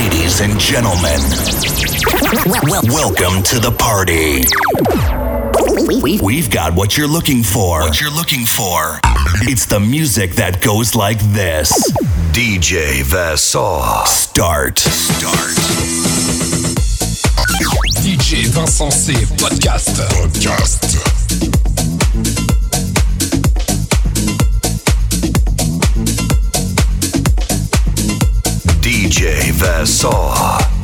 Ladies and gentlemen, welcome to the party. We've got what you're looking for. What you're looking for. It's the music that goes like this. DJ Vassar. Start. Start. DJ Vincent C. Podcast. Podcast. DJ Vassar.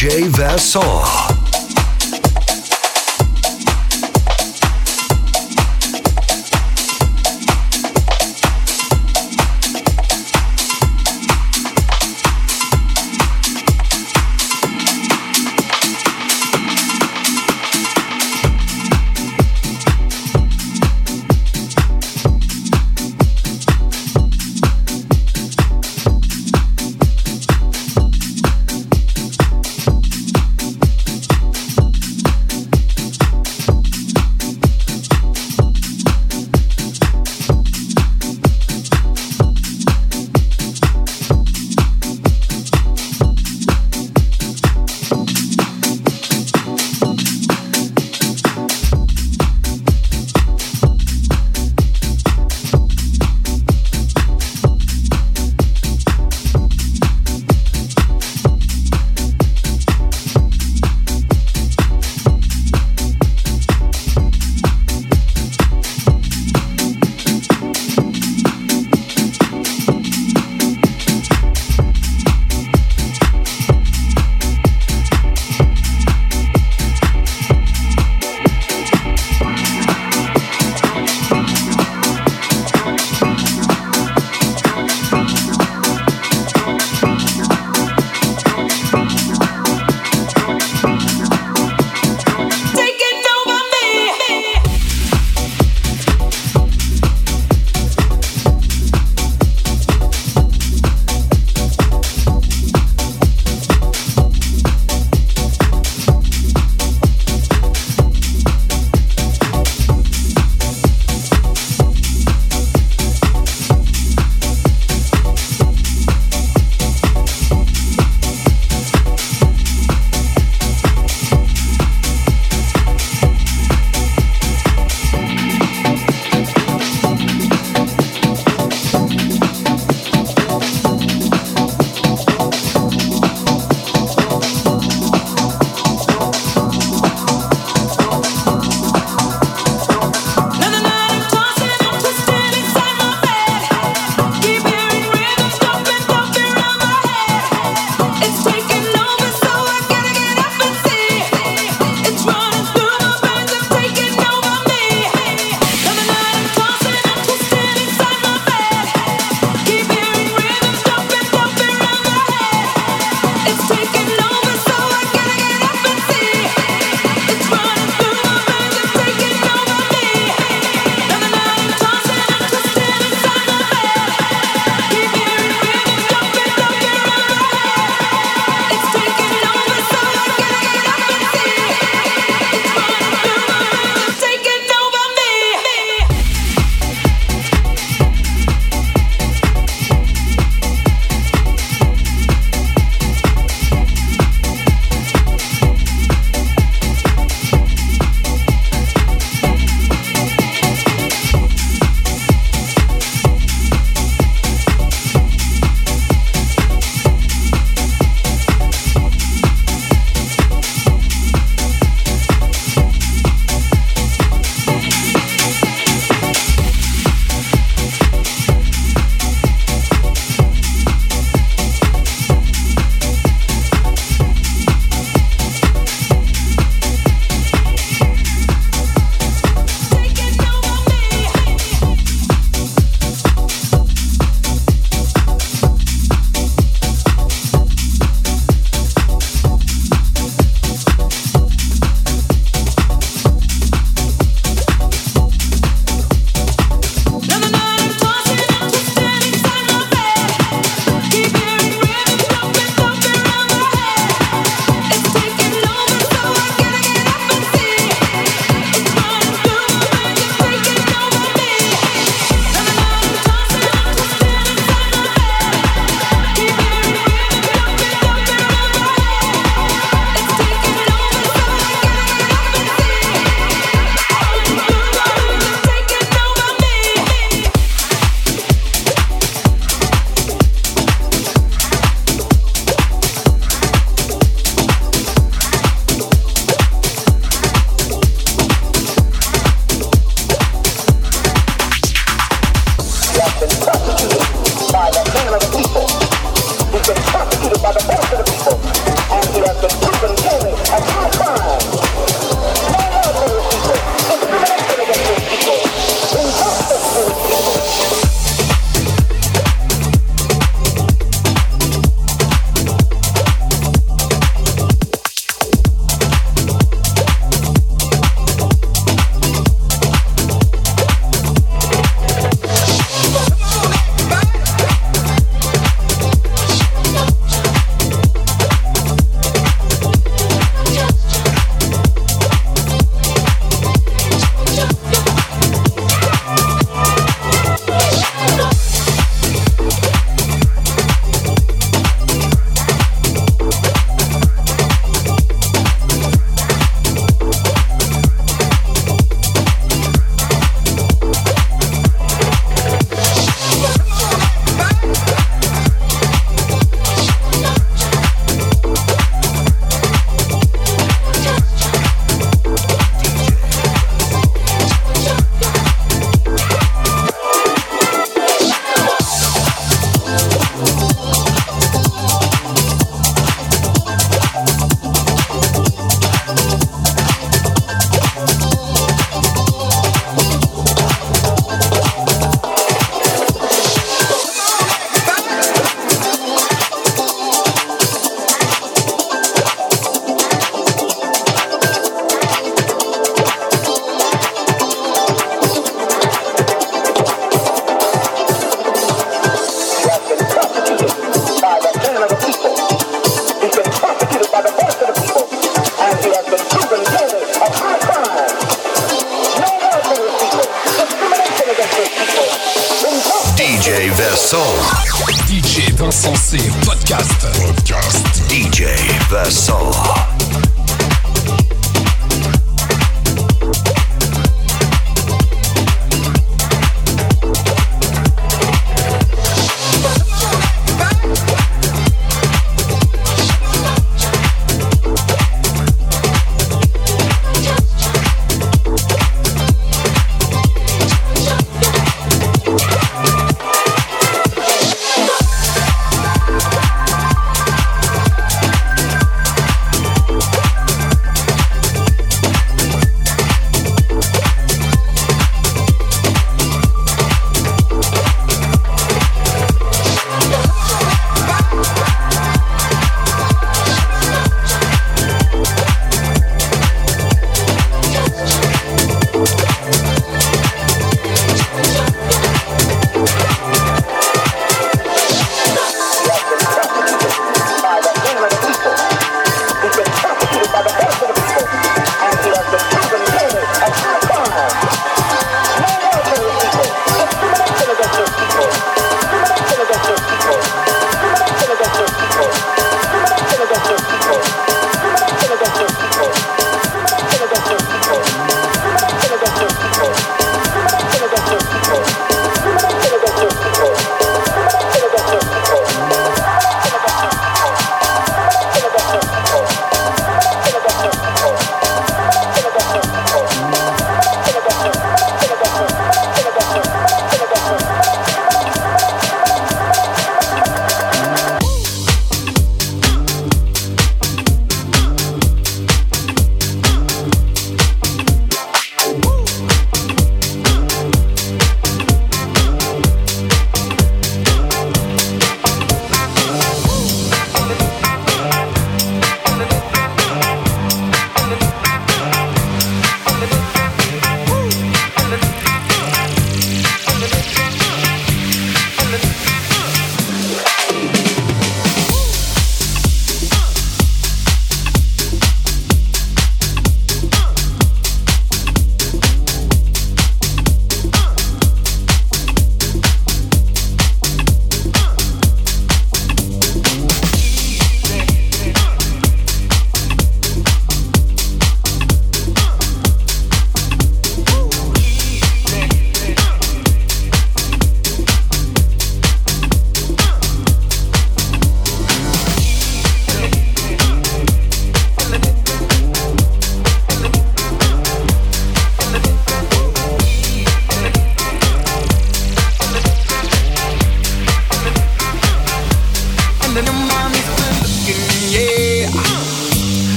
DJ Vassar.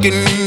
Jumping,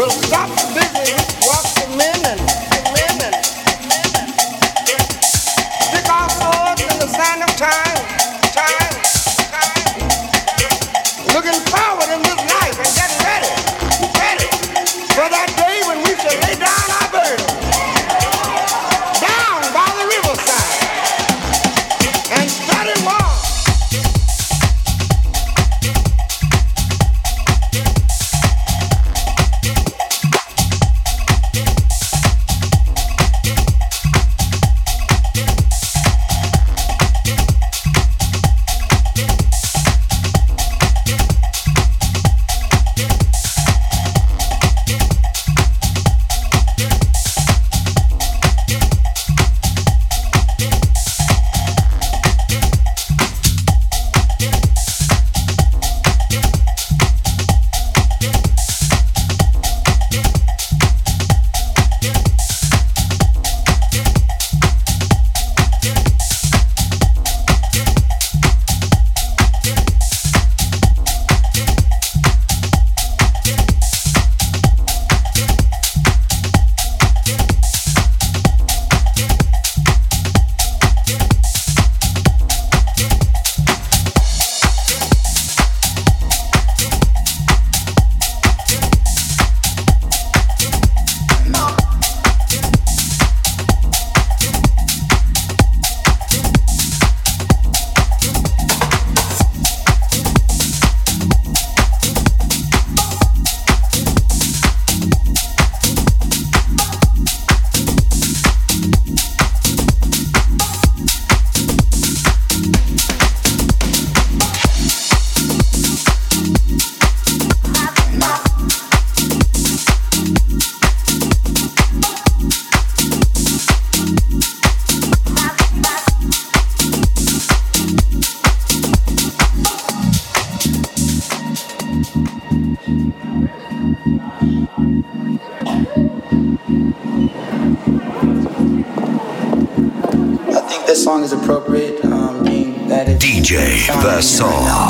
will stop the business. DJ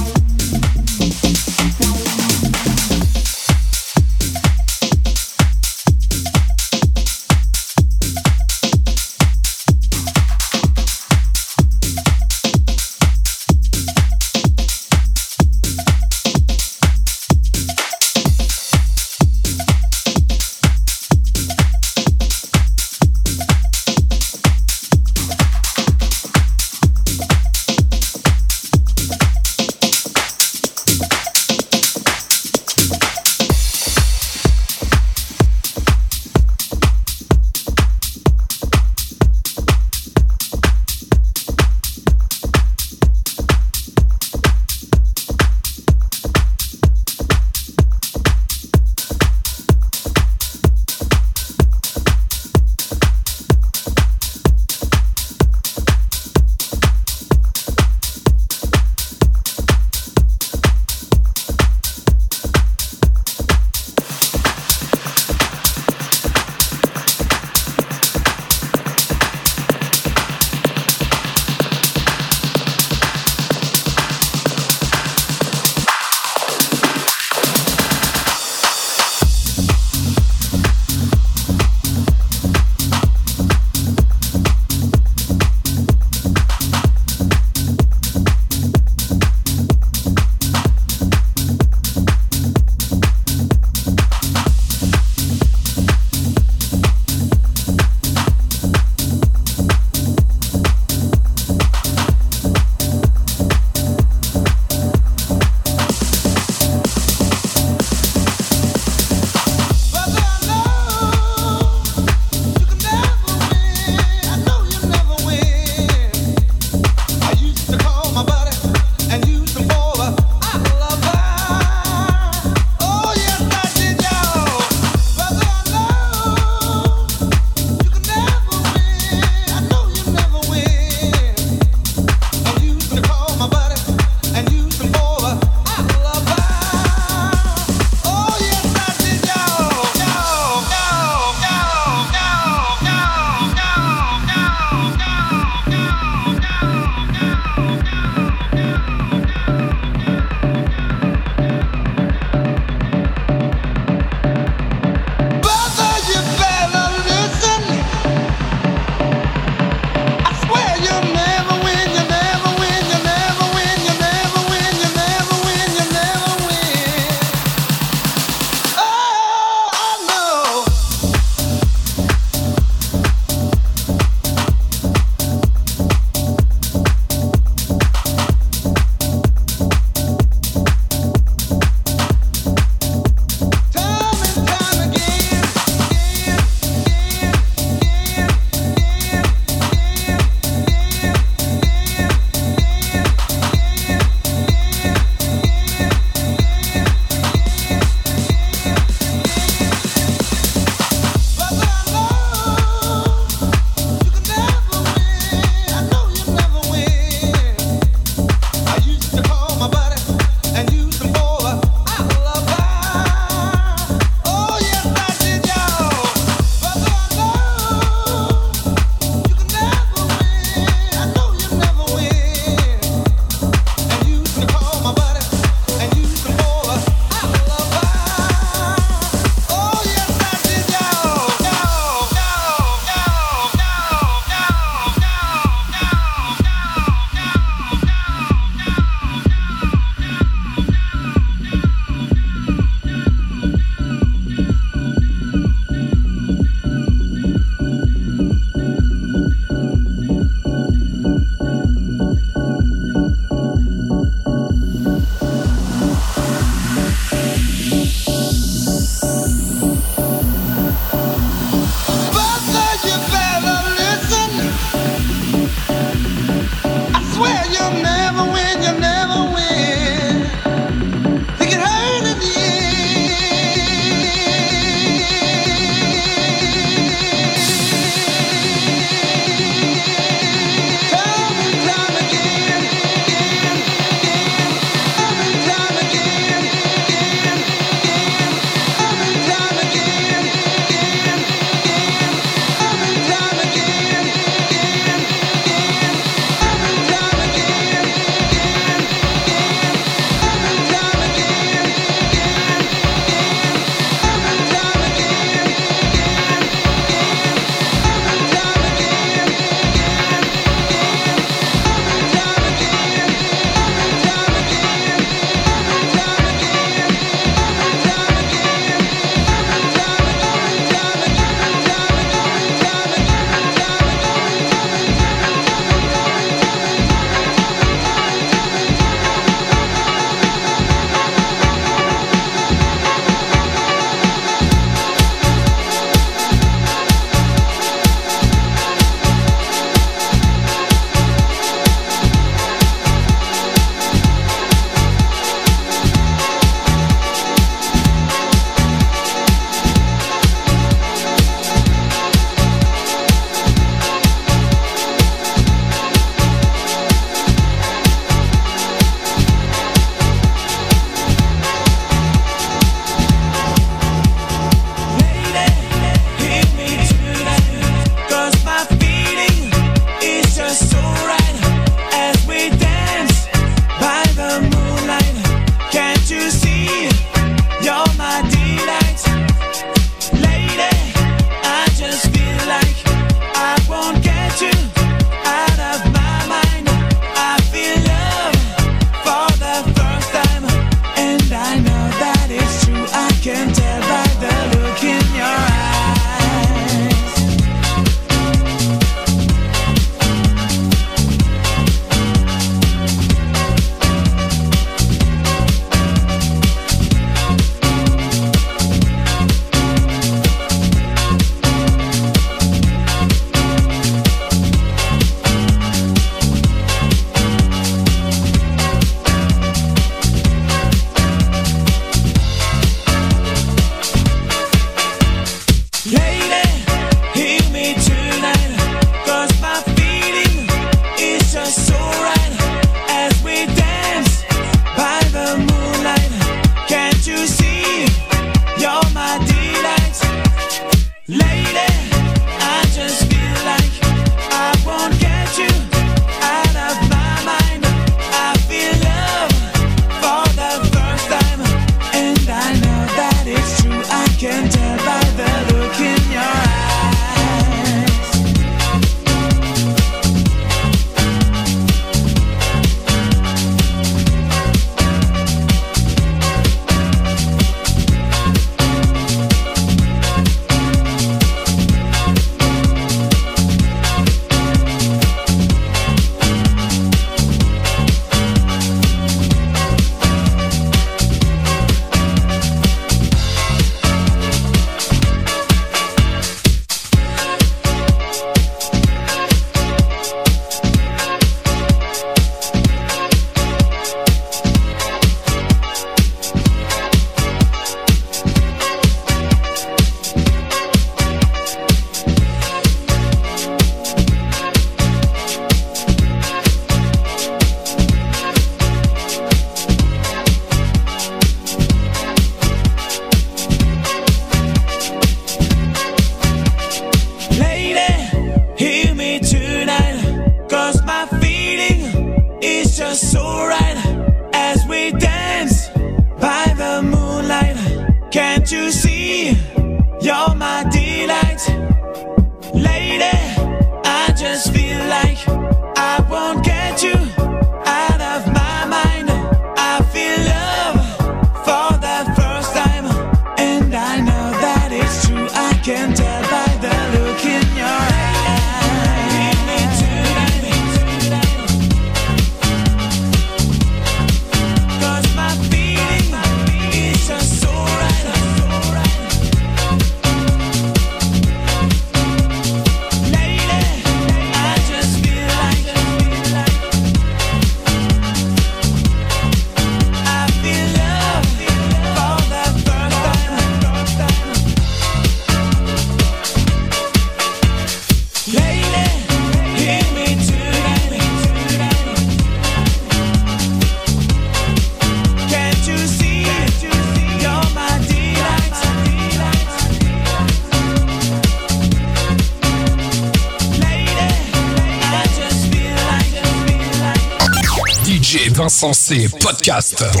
Podcast.